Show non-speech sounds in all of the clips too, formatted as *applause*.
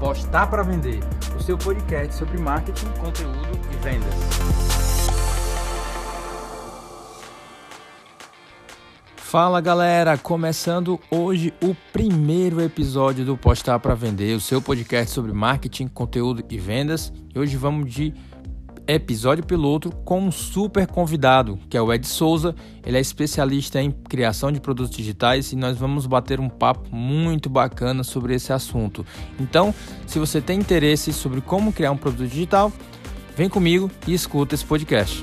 Postar para Vender, o seu podcast sobre marketing, conteúdo e vendas. Fala galera, começando hoje o primeiro episódio do Postar para Vender, o seu podcast sobre marketing, conteúdo e vendas. E hoje vamos de episódio piloto com um super convidado, que é o Ed Souza. Ele é especialista em criação de produtos digitais e nós vamos bater um papo muito bacana sobre esse assunto. Então, se você tem interesse sobre como criar um produto digital, vem comigo e escuta esse podcast.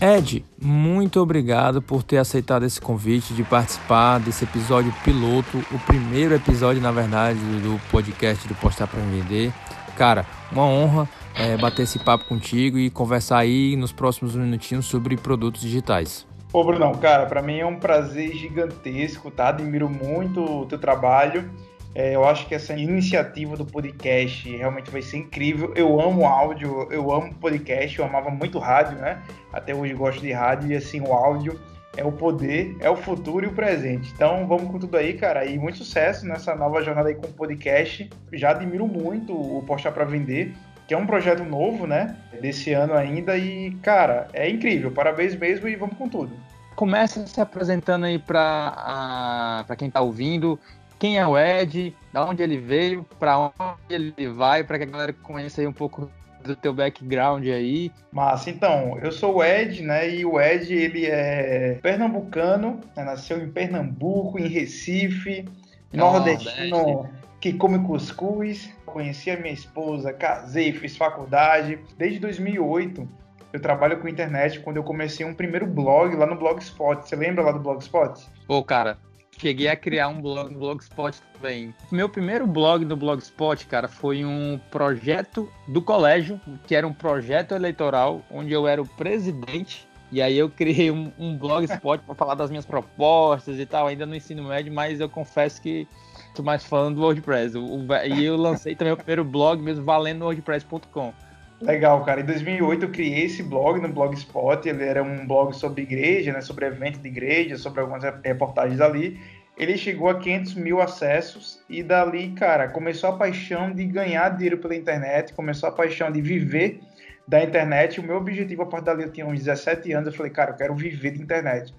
Ed, muito obrigado por ter aceitado esse convite de participar desse episódio piloto, o primeiro episódio, na verdade, do podcast do Postar para Vender. Cara, uma honra é, bater esse papo contigo e conversar aí nos próximos minutinhos sobre produtos digitais. Pô, Brunão, cara, para mim é um prazer gigantesco, tá? Admiro muito o teu trabalho é, eu acho que essa iniciativa do podcast realmente vai ser incrível. Eu amo áudio, eu amo podcast, eu amava muito rádio, né? Até hoje gosto de rádio e assim, o áudio é o poder, é o futuro e o presente. Então vamos com tudo aí, cara. E muito sucesso nessa nova jornada aí com o podcast. Já admiro muito o Postar para Vender, que é um projeto novo, né? Desse ano ainda. E, cara, é incrível. Parabéns mesmo e vamos com tudo. Começa se apresentando aí para quem está ouvindo quem é o Ed, da onde ele veio, para onde ele vai, para que a galera conheça aí um pouco do teu background aí. Mas então, eu sou o Ed, né? E o Ed, ele é pernambucano, né? nasceu em Pernambuco, em Recife, nordestino que come cuscuz. Conheci a minha esposa, casei, fiz faculdade. Desde 2008, eu trabalho com internet quando eu comecei um primeiro blog lá no Blogspot. Você lembra lá do Blogspot? Pô, cara, cheguei a criar um blog no Blogspot também. Meu primeiro blog no Blogspot, cara, foi um projeto do colégio, que era um projeto eleitoral, onde eu era o presidente. E aí eu criei um, um blogspot para falar das minhas propostas e tal, ainda no ensino médio, mas eu confesso que tô mais falando do WordPress. O, o, e eu lancei também o primeiro blog mesmo valendo WordPress.com. Legal, cara. Em 2008 eu criei esse blog no Blogspot. Ele era um blog sobre igreja, né? Sobre evento de igreja, sobre algumas reportagens ali. Ele chegou a 500 mil acessos e dali, cara, começou a paixão de ganhar dinheiro pela internet, começou a paixão de viver da internet. O meu objetivo a partir dali, eu tinha uns 17 anos, eu falei, cara, eu quero viver de internet.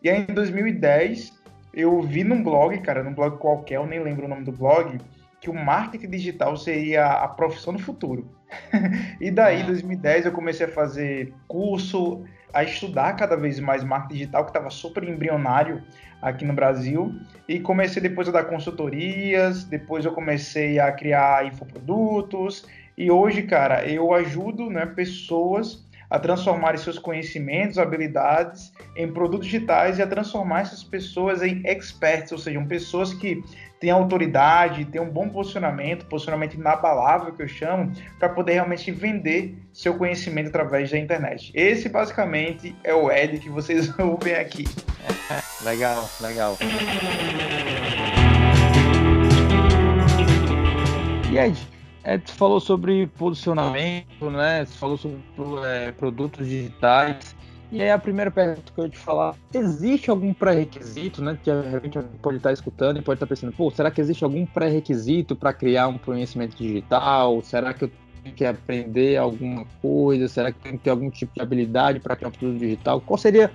E aí em 2010 eu vi num blog, cara, num blog qualquer, eu nem lembro o nome do blog, que o marketing digital seria a profissão do futuro. *laughs* e daí, em 2010, eu comecei a fazer curso, a estudar cada vez mais marketing digital, que estava super embrionário aqui no Brasil. E comecei depois a dar consultorias, depois eu comecei a criar infoprodutos. E hoje, cara, eu ajudo né, pessoas a transformarem seus conhecimentos, habilidades em produtos digitais e a transformar essas pessoas em experts, ou seja, pessoas que têm autoridade, têm um bom posicionamento, posicionamento inabalável que eu chamo, para poder realmente vender seu conhecimento através da internet. Esse basicamente é o Ed que vocês *laughs* ouvem aqui. *laughs* legal, legal. E Ed, é, tu falou sobre posicionamento, né? Você falou sobre é, produtos digitais. E aí a primeira pergunta que eu ia te falar, existe algum pré-requisito, né? Que a gente pode estar escutando e pode estar pensando, pô, será que existe algum pré-requisito para criar um conhecimento digital? Será que eu tenho que aprender alguma coisa? Será que tem que ter algum tipo de habilidade para criar um produto digital? Qual seria,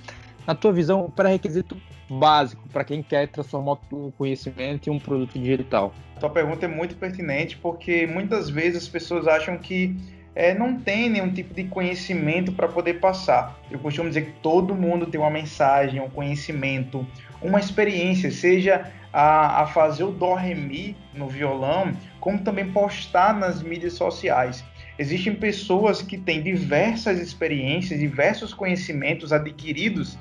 na tua visão, o pré-requisito básico para quem quer transformar o conhecimento em um produto digital? Tua pergunta é muito pertinente porque muitas vezes as pessoas acham que é, não tem nenhum tipo de conhecimento para poder passar. Eu costumo dizer que todo mundo tem uma mensagem, um conhecimento, uma experiência, seja a, a fazer o dó remi no violão, como também postar nas mídias sociais. Existem pessoas que têm diversas experiências, diversos conhecimentos adquiridos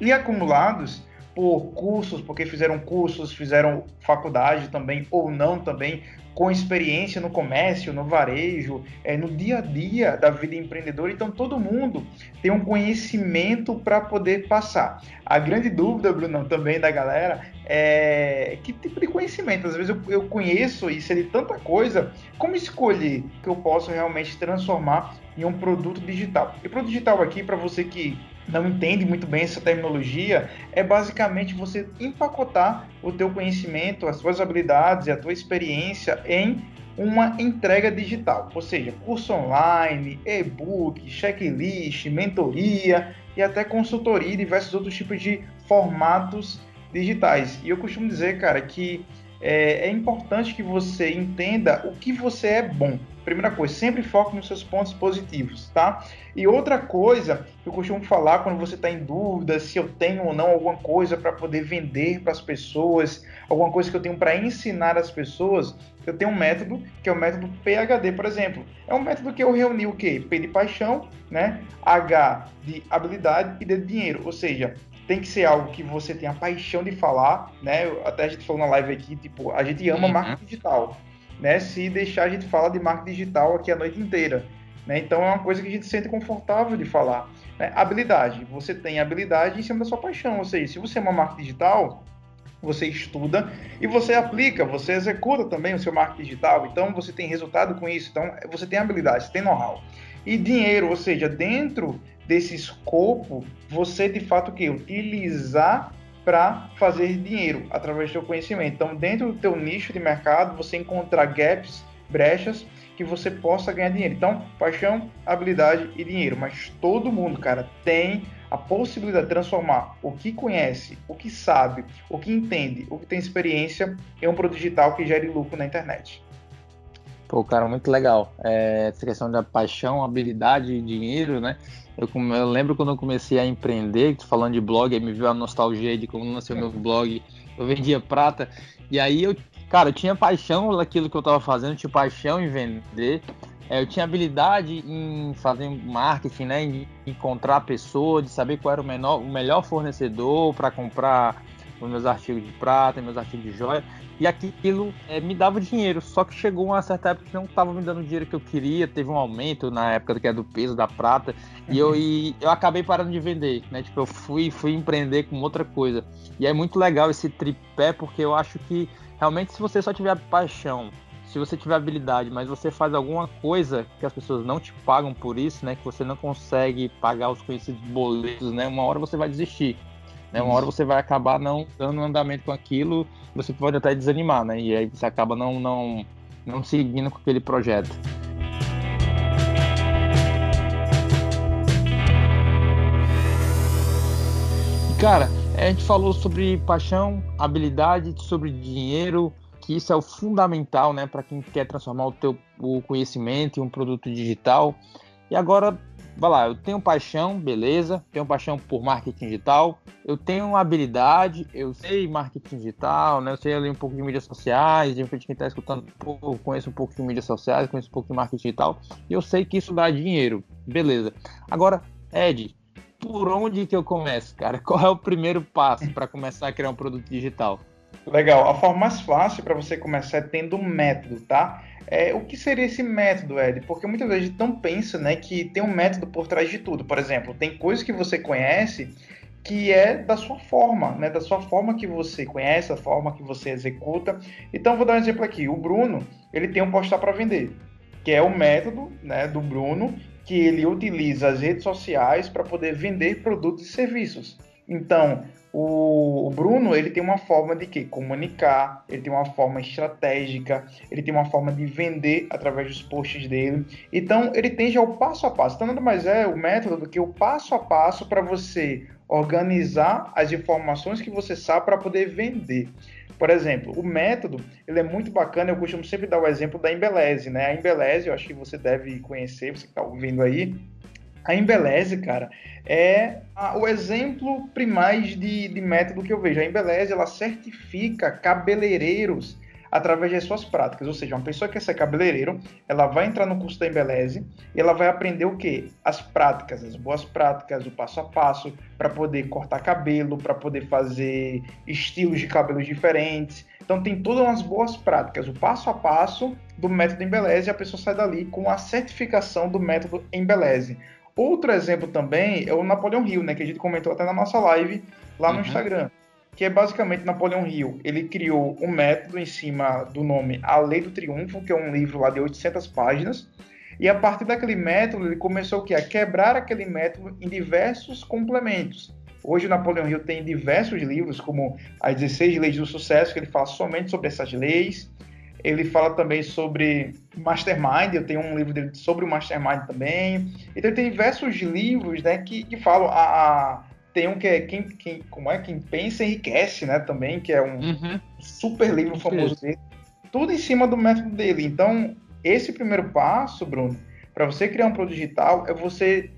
e acumulados por cursos, porque fizeram cursos, fizeram faculdade também, ou não também, com experiência no comércio, no varejo, é, no dia a dia da vida empreendedora. Então, todo mundo tem um conhecimento para poder passar. A grande dúvida, Bruno, também da galera é que tipo de conhecimento? Às vezes eu, eu conheço e sei de tanta coisa, como escolher que eu posso realmente transformar em um produto digital? E produto digital aqui, para você que não entende muito bem essa terminologia, é basicamente você empacotar o teu conhecimento, as suas habilidades e a tua experiência em uma entrega digital, ou seja, curso online, e-book, checklist, mentoria e até consultoria e diversos outros tipos de formatos digitais. E eu costumo dizer, cara, que é, é importante que você entenda o que você é bom. Primeira coisa, sempre foque nos seus pontos positivos, tá? E outra coisa que eu costumo falar quando você está em dúvida se eu tenho ou não alguma coisa para poder vender para as pessoas, alguma coisa que eu tenho para ensinar as pessoas, eu tenho um método que é o método PHD, por exemplo. É um método que eu reuni o quê? P de paixão, né? H de habilidade e D de dinheiro. Ou seja, tem que ser algo que você tenha paixão de falar, né? Até a gente falou na live aqui, tipo, a gente ama uhum. marketing digital, né? Se deixar a gente falar de marketing digital aqui a noite inteira, né? Então é uma coisa que a gente se sente confortável de falar. Né? Habilidade, você tem habilidade em cima da sua paixão, ou seja, se você ama marketing digital, você estuda e você aplica, você executa também o seu marketing digital, então você tem resultado com isso, então você tem habilidade, você tem know-how. E dinheiro, ou seja, dentro desse escopo, você de fato que utilizar para fazer dinheiro através do seu conhecimento. Então, dentro do teu nicho de mercado, você encontrar gaps, brechas que você possa ganhar dinheiro. Então, paixão, habilidade e dinheiro. Mas todo mundo, cara, tem a possibilidade de transformar o que conhece, o que sabe, o que entende, o que tem experiência em um produto digital que gere lucro na internet. Pô, cara, muito legal. É, essa questão da paixão, habilidade e dinheiro, né? Eu, eu, lembro quando eu comecei a empreender, falando de blog, aí me viu a nostalgia de como nasceu meu blog. Eu vendia prata. E aí eu, cara, eu tinha paixão naquilo que eu estava fazendo, tinha paixão em vender. É, eu tinha habilidade em fazer marketing, né? Em encontrar pessoas, de saber qual era o, menor, o melhor fornecedor para comprar os meus artigos de prata, meus artigos de joia e aquilo é, me dava dinheiro. Só que chegou uma certa época que não estava me dando o dinheiro que eu queria, teve um aumento na época que é do peso da prata, e eu, e eu acabei parando de vender, né? Tipo, eu fui, fui empreender com outra coisa. E é muito legal esse tripé, porque eu acho que realmente se você só tiver paixão, se você tiver habilidade, mas você faz alguma coisa que as pessoas não te pagam por isso, né? Que você não consegue pagar os conhecidos boletos, né? Uma hora você vai desistir. Né? Uma hora você vai acabar não dando andamento com aquilo, você pode até desanimar, né? E aí você acaba não, não, não seguindo com aquele projeto. Cara, a gente falou sobre paixão, habilidade, sobre dinheiro, que isso é o fundamental, né, para quem quer transformar o teu o conhecimento em um produto digital. E agora vai lá, eu tenho paixão, beleza, tenho paixão por marketing digital, eu tenho habilidade, eu sei marketing digital, né? Eu sei ali um pouco de mídias sociais, de repente quem está escutando pouco, conheço um pouco de mídias sociais, conheço um pouco de marketing digital, e eu sei que isso dá dinheiro, beleza. Agora, Ed, por onde que eu começo, cara? *laughs* Qual é o primeiro passo para começar a criar um produto digital? Legal. A forma mais fácil para você começar é tendo um método, tá? É, o que seria esse método, Ed? Porque muitas vezes a gente não pensa né, que tem um método por trás de tudo. Por exemplo, tem coisas que você conhece que é da sua forma, né? Da sua forma que você conhece, a forma que você executa. Então, vou dar um exemplo aqui. O Bruno, ele tem um postar para vender, que é o método né, do Bruno, que ele utiliza as redes sociais para poder vender produtos e serviços. Então, o, Bruno, ele tem uma forma de que comunicar, ele tem uma forma estratégica, ele tem uma forma de vender através dos posts dele. Então, ele tem já o passo a passo. Então, nada mais é o método do que o passo a passo para você organizar as informações que você sabe para poder vender. Por exemplo, o método, ele é muito bacana, eu costumo sempre dar o exemplo da Embeleze, né? A Embeleze, eu acho que você deve conhecer, você que está ouvindo aí, a Embeleze, cara, é a, o exemplo primais de, de método que eu vejo. A Embeleze, ela certifica cabeleireiros através das suas práticas. Ou seja, uma pessoa que quer ser cabeleireiro, ela vai entrar no curso da Embeleze e ela vai aprender o quê? As práticas, as boas práticas, o passo a passo, para poder cortar cabelo, para poder fazer estilos de cabelos diferentes. Então tem todas umas boas práticas, o passo a passo do método Embeleze e a pessoa sai dali com a certificação do método Embeleze. Outro exemplo também é o Napoleão Hill, né, que a gente comentou até na nossa live lá no uhum. Instagram, que é basicamente Napoleão Hill. Ele criou um método em cima do nome A Lei do Triunfo, que é um livro lá de 800 páginas, E a partir daquele método, ele começou o quê? a quebrar aquele método em diversos complementos. Hoje o Napoleão Hill tem diversos livros, como As 16 Leis do Sucesso, que ele fala somente sobre essas leis. Ele fala também sobre Mastermind, eu tenho um livro dele sobre o Mastermind também. Então ele tem diversos livros né, que, que falam. A, a, tem um que é quem, quem, como é quem pensa enriquece, né? Também, que é um uhum. super livro famoso dele. Tudo em cima do método dele. Então, esse primeiro passo, Bruno, para você criar um produto digital é você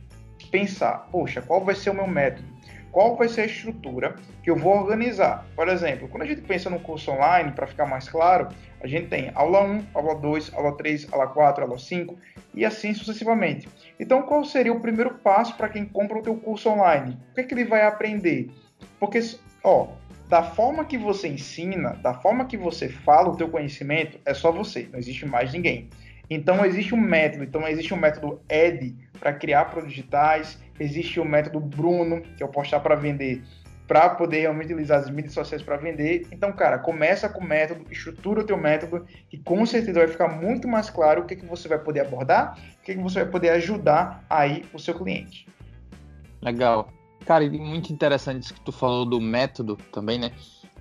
pensar, poxa, qual vai ser o meu método? Qual vai ser a estrutura que eu vou organizar. Por exemplo, quando a gente pensa no curso online, para ficar mais claro, a gente tem aula 1, aula 2, aula 3, aula 4, aula 5 e assim sucessivamente. Então, qual seria o primeiro passo para quem compra o teu curso online? O que, é que ele vai aprender? Porque, ó, da forma que você ensina, da forma que você fala o teu conhecimento, é só você, não existe mais ninguém. Então existe um método, então existe um método ED para criar produtos digitais, existe o método Bruno, que é o postar para vender, para poder realmente utilizar as mídias sociais para vender. Então, cara, começa com o método, estrutura o teu método, e com certeza vai ficar muito mais claro o que, que você vai poder abordar, o que, que você vai poder ajudar aí o seu cliente. Legal. Cara, e muito interessante isso que tu falou do método também, né?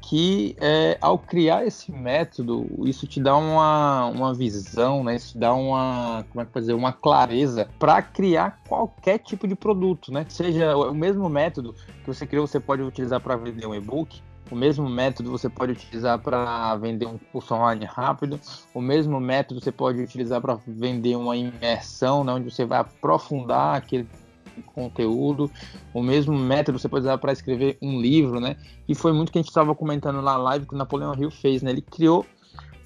Que é, ao criar esse método, isso te dá uma, uma visão, né? Isso dá uma, como é que dizer, uma clareza para criar qualquer tipo de produto, né? Seja o mesmo método que você criou, você pode utilizar para vender um e-book, o mesmo método você pode utilizar para vender um curso online rápido. O mesmo método você pode utilizar para vender uma imersão, né, onde você vai aprofundar aquele conteúdo, o mesmo método você pode usar para escrever um livro, né? E foi muito que a gente estava comentando na live que o Napoleão Hill fez, né? Ele criou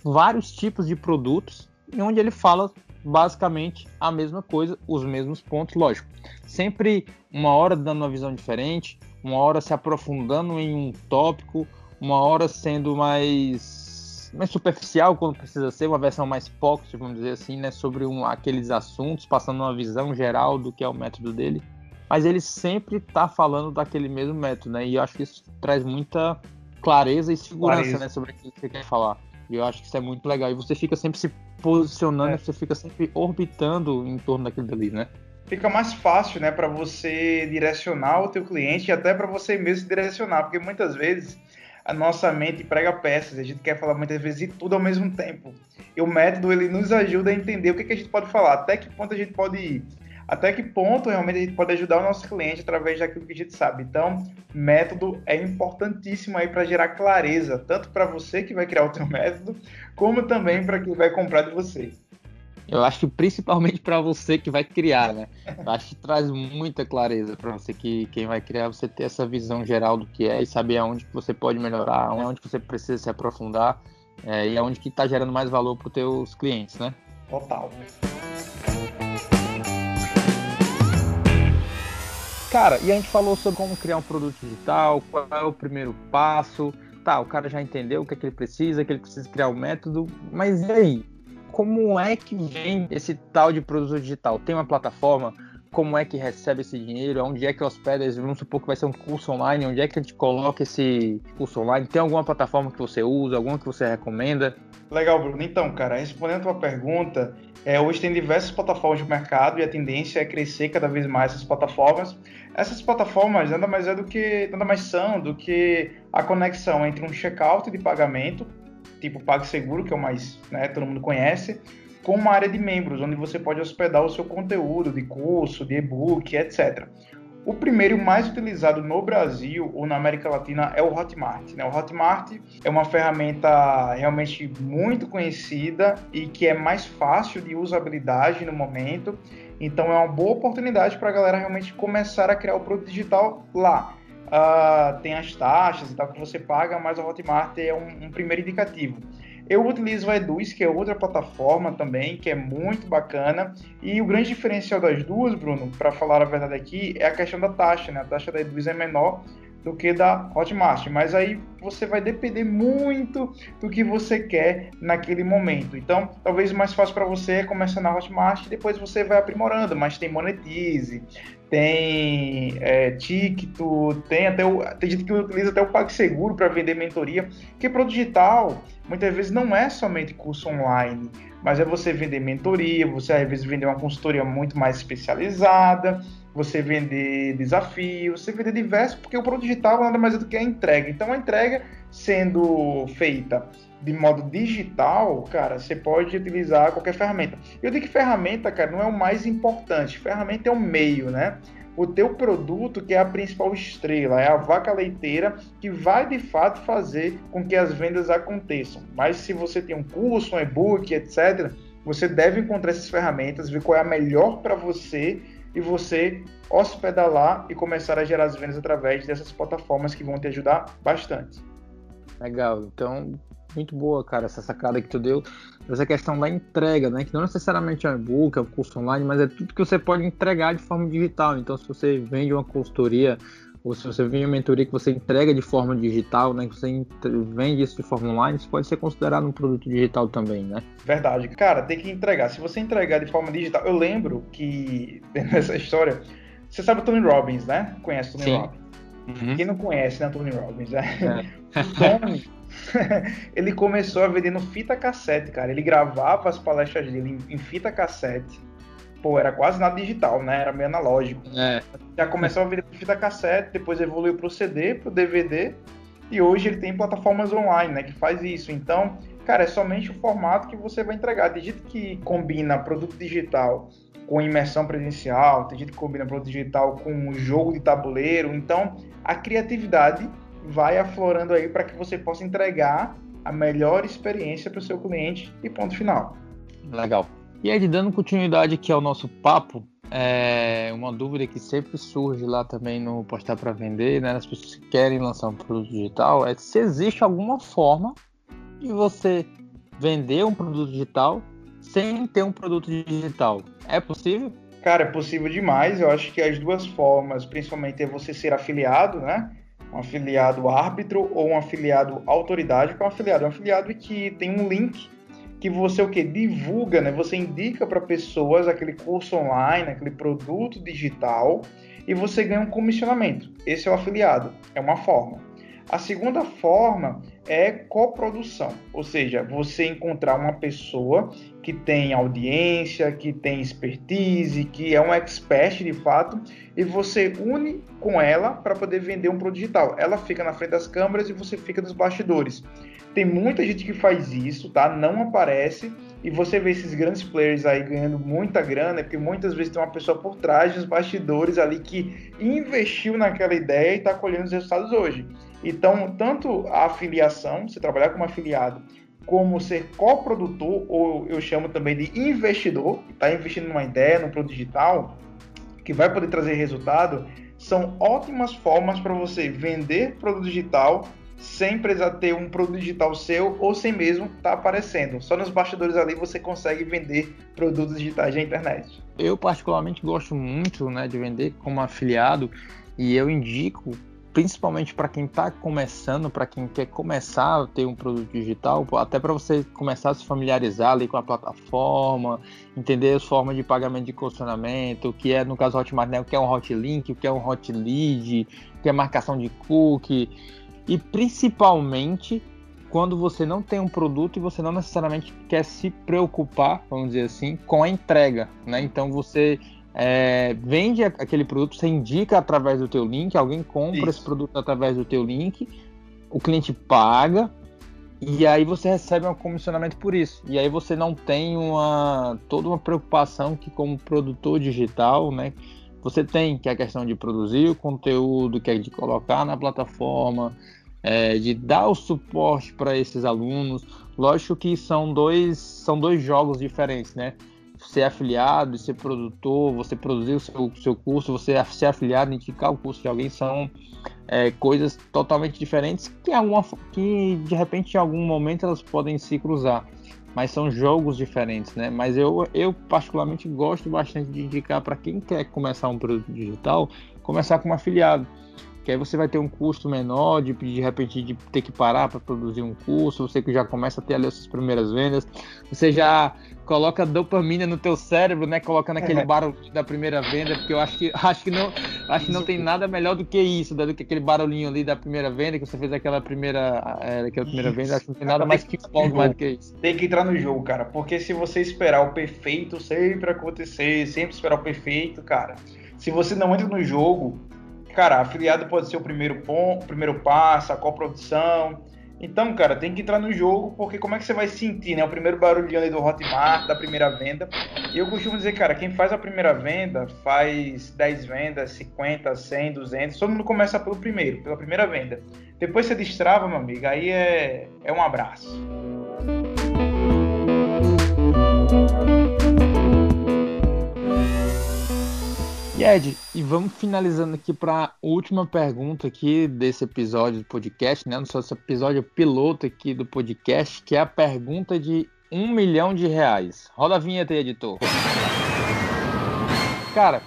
vários tipos de produtos onde ele fala basicamente a mesma coisa, os mesmos pontos, lógico. Sempre uma hora dando uma visão diferente, uma hora se aprofundando em um tópico, uma hora sendo mais mais superficial quando precisa ser, uma versão mais pocket, vamos dizer assim, né, sobre um, aqueles assuntos, passando uma visão geral do que é o método dele. Mas ele sempre está falando daquele mesmo método, né? E eu acho que isso traz muita clareza e segurança, clareza. né, sobre aquilo que você quer falar. E eu acho que isso é muito legal. E você fica sempre se posicionando, é. você fica sempre orbitando em torno daquilo ali, né? Fica mais fácil, né, para você direcionar o teu cliente e até para você mesmo direcionar, porque muitas vezes a nossa mente prega peças, a gente quer falar muitas vezes de tudo ao mesmo tempo. E o método ele nos ajuda a entender o que, que a gente pode falar, até que ponto a gente pode ir, até que ponto realmente a gente pode ajudar o nosso cliente através daquilo que a gente sabe. Então, método é importantíssimo aí para gerar clareza, tanto para você que vai criar o seu *laughs* método, como também para quem vai comprar de você. Eu acho que principalmente para você que vai criar, né? Eu acho que traz muita clareza para você que quem vai criar, você ter essa visão geral do que é e saber aonde que você pode melhorar, aonde que você precisa se aprofundar é, e aonde que está gerando mais valor para os teus clientes, né? Total. Cara, e a gente falou sobre como criar um produto digital, qual é o primeiro passo. Tá, o cara já entendeu o que é que ele precisa, que ele precisa criar o um método, mas e aí? Como é que vem esse tal de produto digital? Tem uma plataforma? Como é que recebe esse dinheiro? Onde é que hospeda? Vamos supor que vai ser um curso online. Onde é que a gente coloca esse curso online? Tem alguma plataforma que você usa? Alguma que você recomenda? Legal, Bruno. Então, cara, respondendo a tua pergunta, é, hoje tem diversas plataformas de mercado e a tendência é crescer cada vez mais essas plataformas. Essas plataformas nada mais é do que nada mais são do que a conexão entre um checkout de pagamento tipo PagSeguro, que é o mais, né, todo mundo conhece, com uma área de membros, onde você pode hospedar o seu conteúdo de curso, de e-book, etc. O primeiro mais utilizado no Brasil ou na América Latina é o Hotmart. Né? O Hotmart é uma ferramenta realmente muito conhecida e que é mais fácil de usabilidade no momento. Então é uma boa oportunidade para a galera realmente começar a criar o produto digital lá uh, tem as taxas e tal que você paga, mas a Hotmart é um, um primeiro indicativo. Eu utilizo o Eduz, que é outra plataforma também, que é muito bacana. E o grande diferencial das duas, Bruno, para falar a verdade aqui, é a questão da taxa. Né? A taxa da Eduz é menor do que da Hotmart. Mas aí você vai depender muito do que você quer naquele momento. Então, talvez o mais fácil para você é começar na Hotmart e depois você vai aprimorando. Mas tem Monetize, tem é, Ticto, tem até o, tem gente que utiliza até o PagSeguro para vender mentoria. Porque para o digital, muitas vezes não é somente curso online, mas é você vender mentoria, você às vezes vender uma consultoria muito mais especializada você vender desafios, você vender diversos, porque o produto digital nada mais é do que a entrega. Então, a entrega sendo feita de modo digital, cara, você pode utilizar qualquer ferramenta. Eu digo que ferramenta, cara, não é o mais importante. Ferramenta é o meio, né? O teu produto que é a principal estrela, é a vaca leiteira que vai de fato fazer com que as vendas aconteçam. Mas se você tem um curso, um e-book, etc., você deve encontrar essas ferramentas, ver qual é a melhor para você e você hospedar lá e começar a gerar as vendas através dessas plataformas que vão te ajudar bastante. Legal, então muito boa, cara, essa sacada que tu deu, essa questão da entrega, né? Que não necessariamente é um e-book, é um curso online, mas é tudo que você pode entregar de forma digital. Então, se você vende uma consultoria, ou se você vende uma mentoria que você entrega de forma digital, né? Que você vende isso de forma online, isso pode ser considerado um produto digital também, né? Verdade. Cara, tem que entregar. Se você entregar de forma digital, eu lembro que *laughs* nessa história, você sabe o Tony Robbins, né? Conhece o Tony Sim. Robbins? Uhum. Quem não conhece, né, Tony Robbins? Né? É. o Tony, *laughs* ele começou a vender no fita cassete, cara. Ele gravava as palestras dele em, em fita cassete pô, era quase nada digital, né? Era meio analógico. É. Já começou a vir fita cassete, depois evoluiu para o CD, para o DVD, e hoje ele tem plataformas online, né, que faz isso. Então, cara, é somente o formato que você vai entregar. Tem gente que combina produto digital com imersão presencial, tem gente que combina produto digital com um jogo de tabuleiro. Então, a criatividade vai aflorando aí para que você possa entregar a melhor experiência para o seu cliente e ponto final. Legal. E aí, dando continuidade aqui ao nosso papo, é uma dúvida que sempre surge lá também no Postar para Vender, né? As pessoas que querem lançar um produto digital, é se existe alguma forma de você vender um produto digital sem ter um produto digital. É possível? Cara, é possível demais. Eu acho que as duas formas, principalmente, é você ser afiliado, né? Um afiliado árbitro ou um afiliado autoridade, que é um afiliado. É um afiliado que tem um link que você o que divulga, né? Você indica para pessoas aquele curso online, aquele produto digital e você ganha um comissionamento. Esse é o afiliado, é uma forma. A segunda forma é coprodução, ou seja, você encontrar uma pessoa que tem audiência, que tem expertise, que é um expert de fato, e você une com ela para poder vender um produto digital. Ela fica na frente das câmeras e você fica nos bastidores. Tem muita gente que faz isso, tá? Não aparece. E você vê esses grandes players aí ganhando muita grana, porque muitas vezes tem uma pessoa por trás dos bastidores ali que investiu naquela ideia e está colhendo os resultados hoje. Então, tanto a afiliação, você trabalhar como afiliado, como ser coprodutor, ou eu chamo também de investidor, que está investindo numa ideia, num produto digital, que vai poder trazer resultado, são ótimas formas para você vender produto digital sem precisar ter um produto digital seu ou sem mesmo estar tá aparecendo. Só nos bastidores ali você consegue vender produtos digitais na internet. Eu particularmente gosto muito né, de vender como afiliado e eu indico principalmente para quem está começando, para quem quer começar a ter um produto digital, até para você começar a se familiarizar ali com a plataforma, entender as formas de pagamento de condicionamento, o que é, no caso Hotmart, né, o que é um hotlink, o que é um hotlead, o que é marcação de cookie, e principalmente quando você não tem um produto e você não necessariamente quer se preocupar, vamos dizer assim, com a entrega, né? Então você é, vende aquele produto, você indica através do teu link, alguém compra Isso. esse produto através do teu link, o cliente paga e aí você recebe um comissionamento por isso. E aí você não tem uma toda uma preocupação que como produtor digital, né, você tem, que é a questão de produzir o conteúdo, que é de colocar na plataforma, é, de dar o suporte para esses alunos. Lógico que são dois, são dois jogos diferentes, né? Ser afiliado, ser produtor, você produzir o seu, seu curso, você ser afiliado, indicar o curso de alguém, são é, coisas totalmente diferentes que, alguma, que de repente em algum momento elas podem se cruzar mas são jogos diferentes, né? Mas eu, eu particularmente gosto bastante de indicar para quem quer começar um produto digital, começar como afiliado. Que aí você vai ter um custo menor de, de repente de ter que parar para produzir um curso, você que já começa a ter ali as suas primeiras vendas, você já coloca dopamina no teu cérebro, né, colocando aquele é. barulho da primeira venda, porque eu acho que *laughs* acho que não acho que não tem nada melhor do que isso, né, do que aquele barulhinho ali da primeira venda que você fez aquela primeira é, aquela primeira isso. venda, acho que não tem nada mais que empolga mais do que isso. Tem que entrar no jogo, cara, porque se você esperar o perfeito sempre acontecer, sempre esperar o perfeito, cara, se você não entra no jogo, cara, afiliado pode ser o primeiro ponto, primeiro passo, a coprodução. Então, cara, tem que entrar no jogo, porque como é que você vai sentir, né? O primeiro barulhinho ali do Hotmart, da primeira venda. E eu costumo dizer, cara, quem faz a primeira venda, faz 10 vendas, 50, 100, 200. Todo mundo começa pelo primeiro, pela primeira venda. Depois você destrava, meu amigo, aí é, é um abraço. Ed, e vamos finalizando aqui para a última pergunta aqui desse episódio do podcast, né? No nosso episódio piloto aqui do podcast, que é a pergunta de um milhão de reais. Roda a vinheta aí, editor. Cara,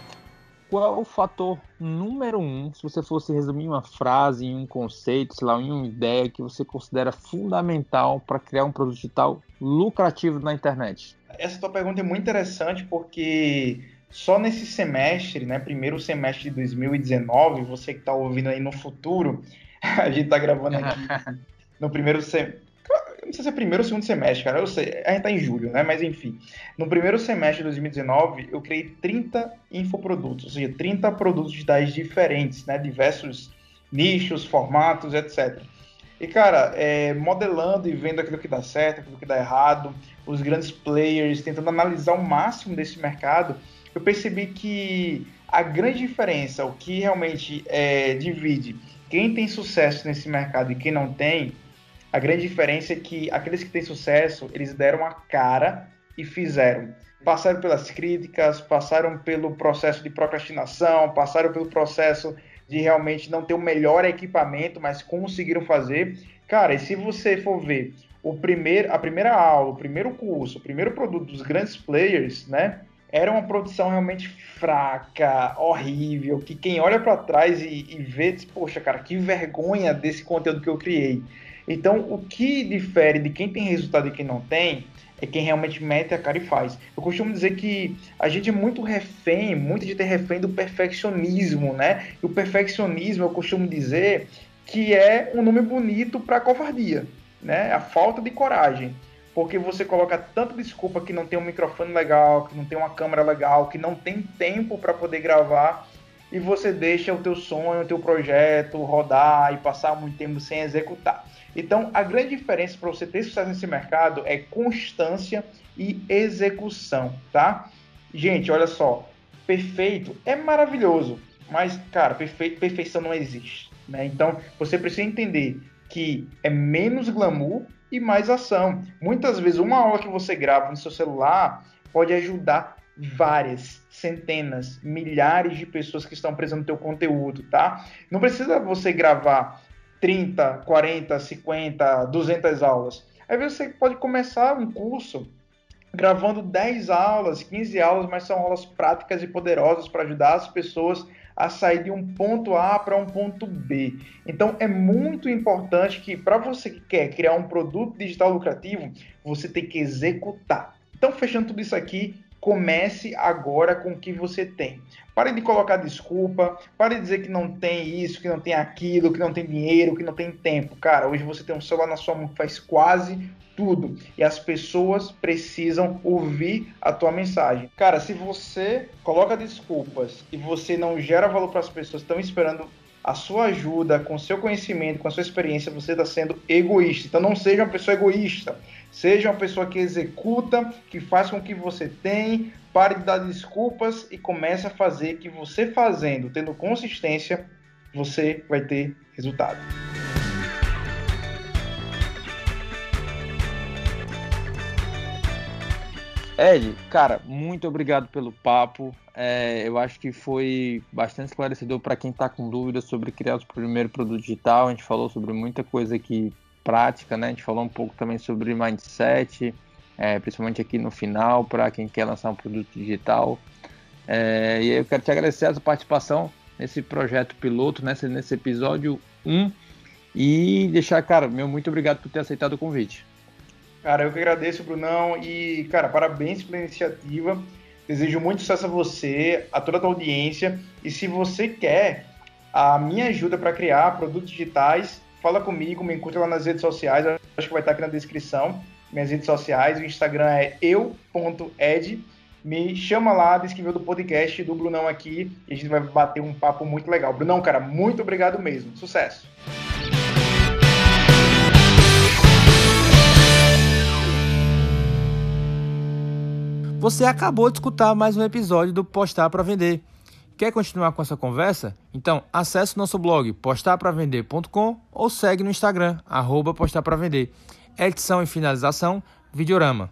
qual é o fator número um, se você fosse resumir uma frase, em um conceito, sei lá, em uma ideia que você considera fundamental para criar um produto digital lucrativo na internet? Essa tua pergunta é muito interessante porque só nesse semestre, né, primeiro semestre de 2019, você que está ouvindo aí no futuro, *laughs* a gente está gravando aqui *laughs* no primeiro semestre. Não sei se é primeiro ou segundo semestre, cara. Eu sei, a gente tá em julho, né? Mas enfim. No primeiro semestre de 2019, eu criei 30 infoprodutos, ou seja, 30 produtos digitais diferentes, né? Diversos nichos, formatos, etc. E, cara, é, modelando e vendo aquilo que dá certo, aquilo que dá errado, os grandes players, tentando analisar o máximo desse mercado, eu percebi que a grande diferença, o que realmente é, divide quem tem sucesso nesse mercado e quem não tem, a grande diferença é que aqueles que têm sucesso, eles deram a cara e fizeram. Passaram pelas críticas, passaram pelo processo de procrastinação, passaram pelo processo de realmente não ter o melhor equipamento, mas conseguiram fazer. Cara, e se você for ver o primeiro, a primeira aula, o primeiro curso, o primeiro produto dos grandes players, né? era uma produção realmente fraca, horrível, que quem olha para trás e, e, vê, diz, poxa, cara, que vergonha desse conteúdo que eu criei. Então, o que difere de quem tem resultado e quem não tem é quem realmente mete a cara e faz. Eu costumo dizer que a gente é muito refém, muito de ter refém do perfeccionismo, né? E o perfeccionismo, eu costumo dizer que é um nome bonito para covardia, né? A falta de coragem porque você coloca tanta desculpa que não tem um microfone legal, que não tem uma câmera legal, que não tem tempo para poder gravar e você deixa o teu sonho, o teu projeto rodar e passar muito tempo sem executar. Então, a grande diferença para você ter sucesso nesse mercado é constância e execução, tá? Gente, olha só, perfeito é maravilhoso, mas cara, perfeito, perfeição não existe, né? Então, você precisa entender que é menos glamour e mais ação. Muitas vezes, uma aula que você grava no seu celular pode ajudar várias, centenas, milhares de pessoas que estão precisando do teu conteúdo, tá? Não precisa você gravar 30, 40, 50, 200 aulas. Vezes você pode começar um curso gravando 10 aulas, 15 aulas, mas são aulas práticas e poderosas para ajudar as pessoas a sair de um ponto A para um ponto B. Então é muito importante que para você que quer criar um produto digital lucrativo, você tem que executar. Então fechando tudo isso aqui, comece agora com o que você tem. Pare de colocar desculpa, pare de dizer que não tem isso, que não tem aquilo, que não tem dinheiro, que não tem tempo. Cara, hoje você tem um celular na sua mão que faz quase tudo. E as pessoas precisam ouvir a tua mensagem. Cara, se você coloca desculpas e você não gera valor para as pessoas que estão esperando a sua ajuda, com seu conhecimento, com a sua experiência, você está sendo egoísta. Então não seja uma pessoa egoísta. Seja uma pessoa que executa, que faz com que você tem, pare de dar desculpas e comece a fazer que você fazendo, tendo consistência, você vai ter resultado. Ed, cara, muito obrigado pelo papo. É, eu acho que foi bastante esclarecedor para quem está com dúvidas sobre criar o primeiro produto digital. A gente falou sobre muita coisa aqui prática, né? A gente falou um pouco também sobre mindset, é, principalmente aqui no final, para quem quer lançar um produto digital. É, e eu quero te agradecer a sua participação. nesse projeto piloto, nesse, nesse episódio 1. E deixar, cara, meu muito obrigado por ter aceitado o convite. Cara, eu que agradeço, Brunão, e, cara, parabéns pela iniciativa. Desejo muito sucesso a você, a toda a tua audiência. E se você quer a minha ajuda para criar produtos digitais, fala comigo, me encontre lá nas redes sociais, acho que vai estar aqui na descrição. Minhas redes sociais, o Instagram é eu.ed. Me chama lá, diz do podcast do Brunão aqui e a gente vai bater um papo muito legal. Brunão, cara, muito obrigado mesmo. Sucesso! Você acabou de escutar mais um episódio do Postar para Vender. Quer continuar com essa conversa? Então acesse nosso blog postarpravender.com ou segue no Instagram, arroba postar para vender. Edição e finalização, Videorama.